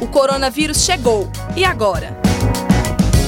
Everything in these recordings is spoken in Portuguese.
O coronavírus chegou. E agora?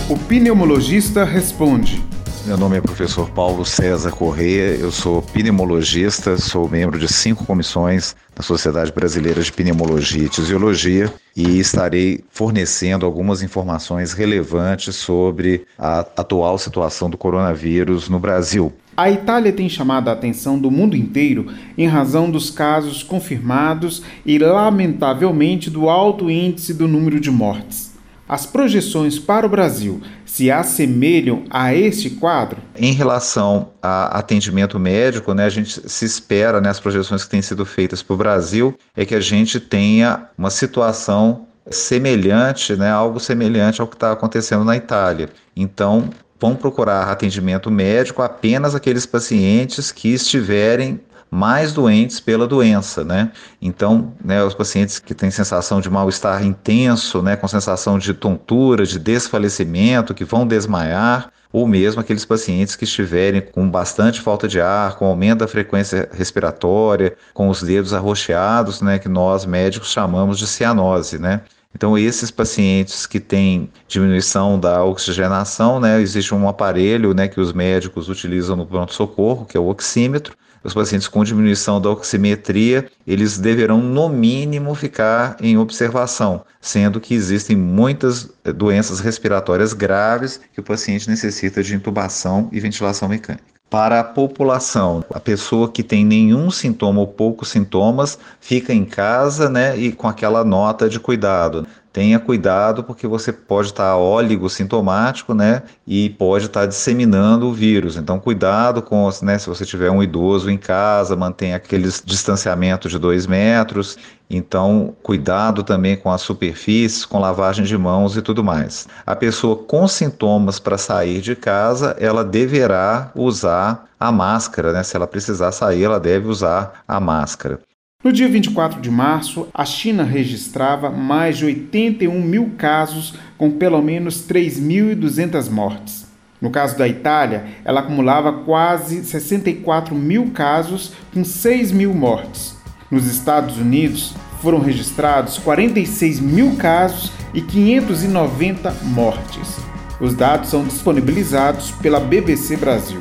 O pneumologista responde. Meu nome é professor Paulo César Correia, eu sou pneumologista, sou membro de cinco comissões da Sociedade Brasileira de Pneumologia e Tisiologia e estarei fornecendo algumas informações relevantes sobre a atual situação do coronavírus no Brasil. A Itália tem chamado a atenção do mundo inteiro em razão dos casos confirmados e, lamentavelmente, do alto índice do número de mortes. As projeções para o Brasil se assemelham a este quadro? Em relação a atendimento médico, né, a gente se espera, né, as projeções que têm sido feitas para o Brasil, é que a gente tenha uma situação semelhante, né, algo semelhante ao que está acontecendo na Itália. Então, vão procurar atendimento médico apenas aqueles pacientes que estiverem mais doentes pela doença, né? Então, né, os pacientes que têm sensação de mal-estar intenso, né, com sensação de tontura, de desfalecimento, que vão desmaiar, ou mesmo aqueles pacientes que estiverem com bastante falta de ar, com aumento da frequência respiratória, com os dedos arroxeados, né, que nós médicos chamamos de cianose, né? Então, esses pacientes que têm diminuição da oxigenação, né, existe um aparelho né, que os médicos utilizam no pronto-socorro, que é o oxímetro, os pacientes com diminuição da oximetria, eles deverão no mínimo ficar em observação, sendo que existem muitas eh, doenças respiratórias graves que o paciente necessita de intubação e ventilação mecânica. Para a população, a pessoa que tem nenhum sintoma ou poucos sintomas fica em casa, né, e com aquela nota de cuidado tenha cuidado porque você pode estar óligo sintomático, né, e pode estar disseminando o vírus. Então, cuidado com, né, se você tiver um idoso em casa, mantenha aqueles distanciamento de dois metros. Então, cuidado também com as superfícies, com lavagem de mãos e tudo mais. A pessoa com sintomas para sair de casa, ela deverá usar a máscara, né? Se ela precisar sair, ela deve usar a máscara. No dia 24 de março, a China registrava mais de 81 mil casos, com pelo menos 3.200 mortes. No caso da Itália, ela acumulava quase 64 mil casos, com 6 mil mortes. Nos Estados Unidos, foram registrados 46 mil casos e 590 mortes. Os dados são disponibilizados pela BBC Brasil.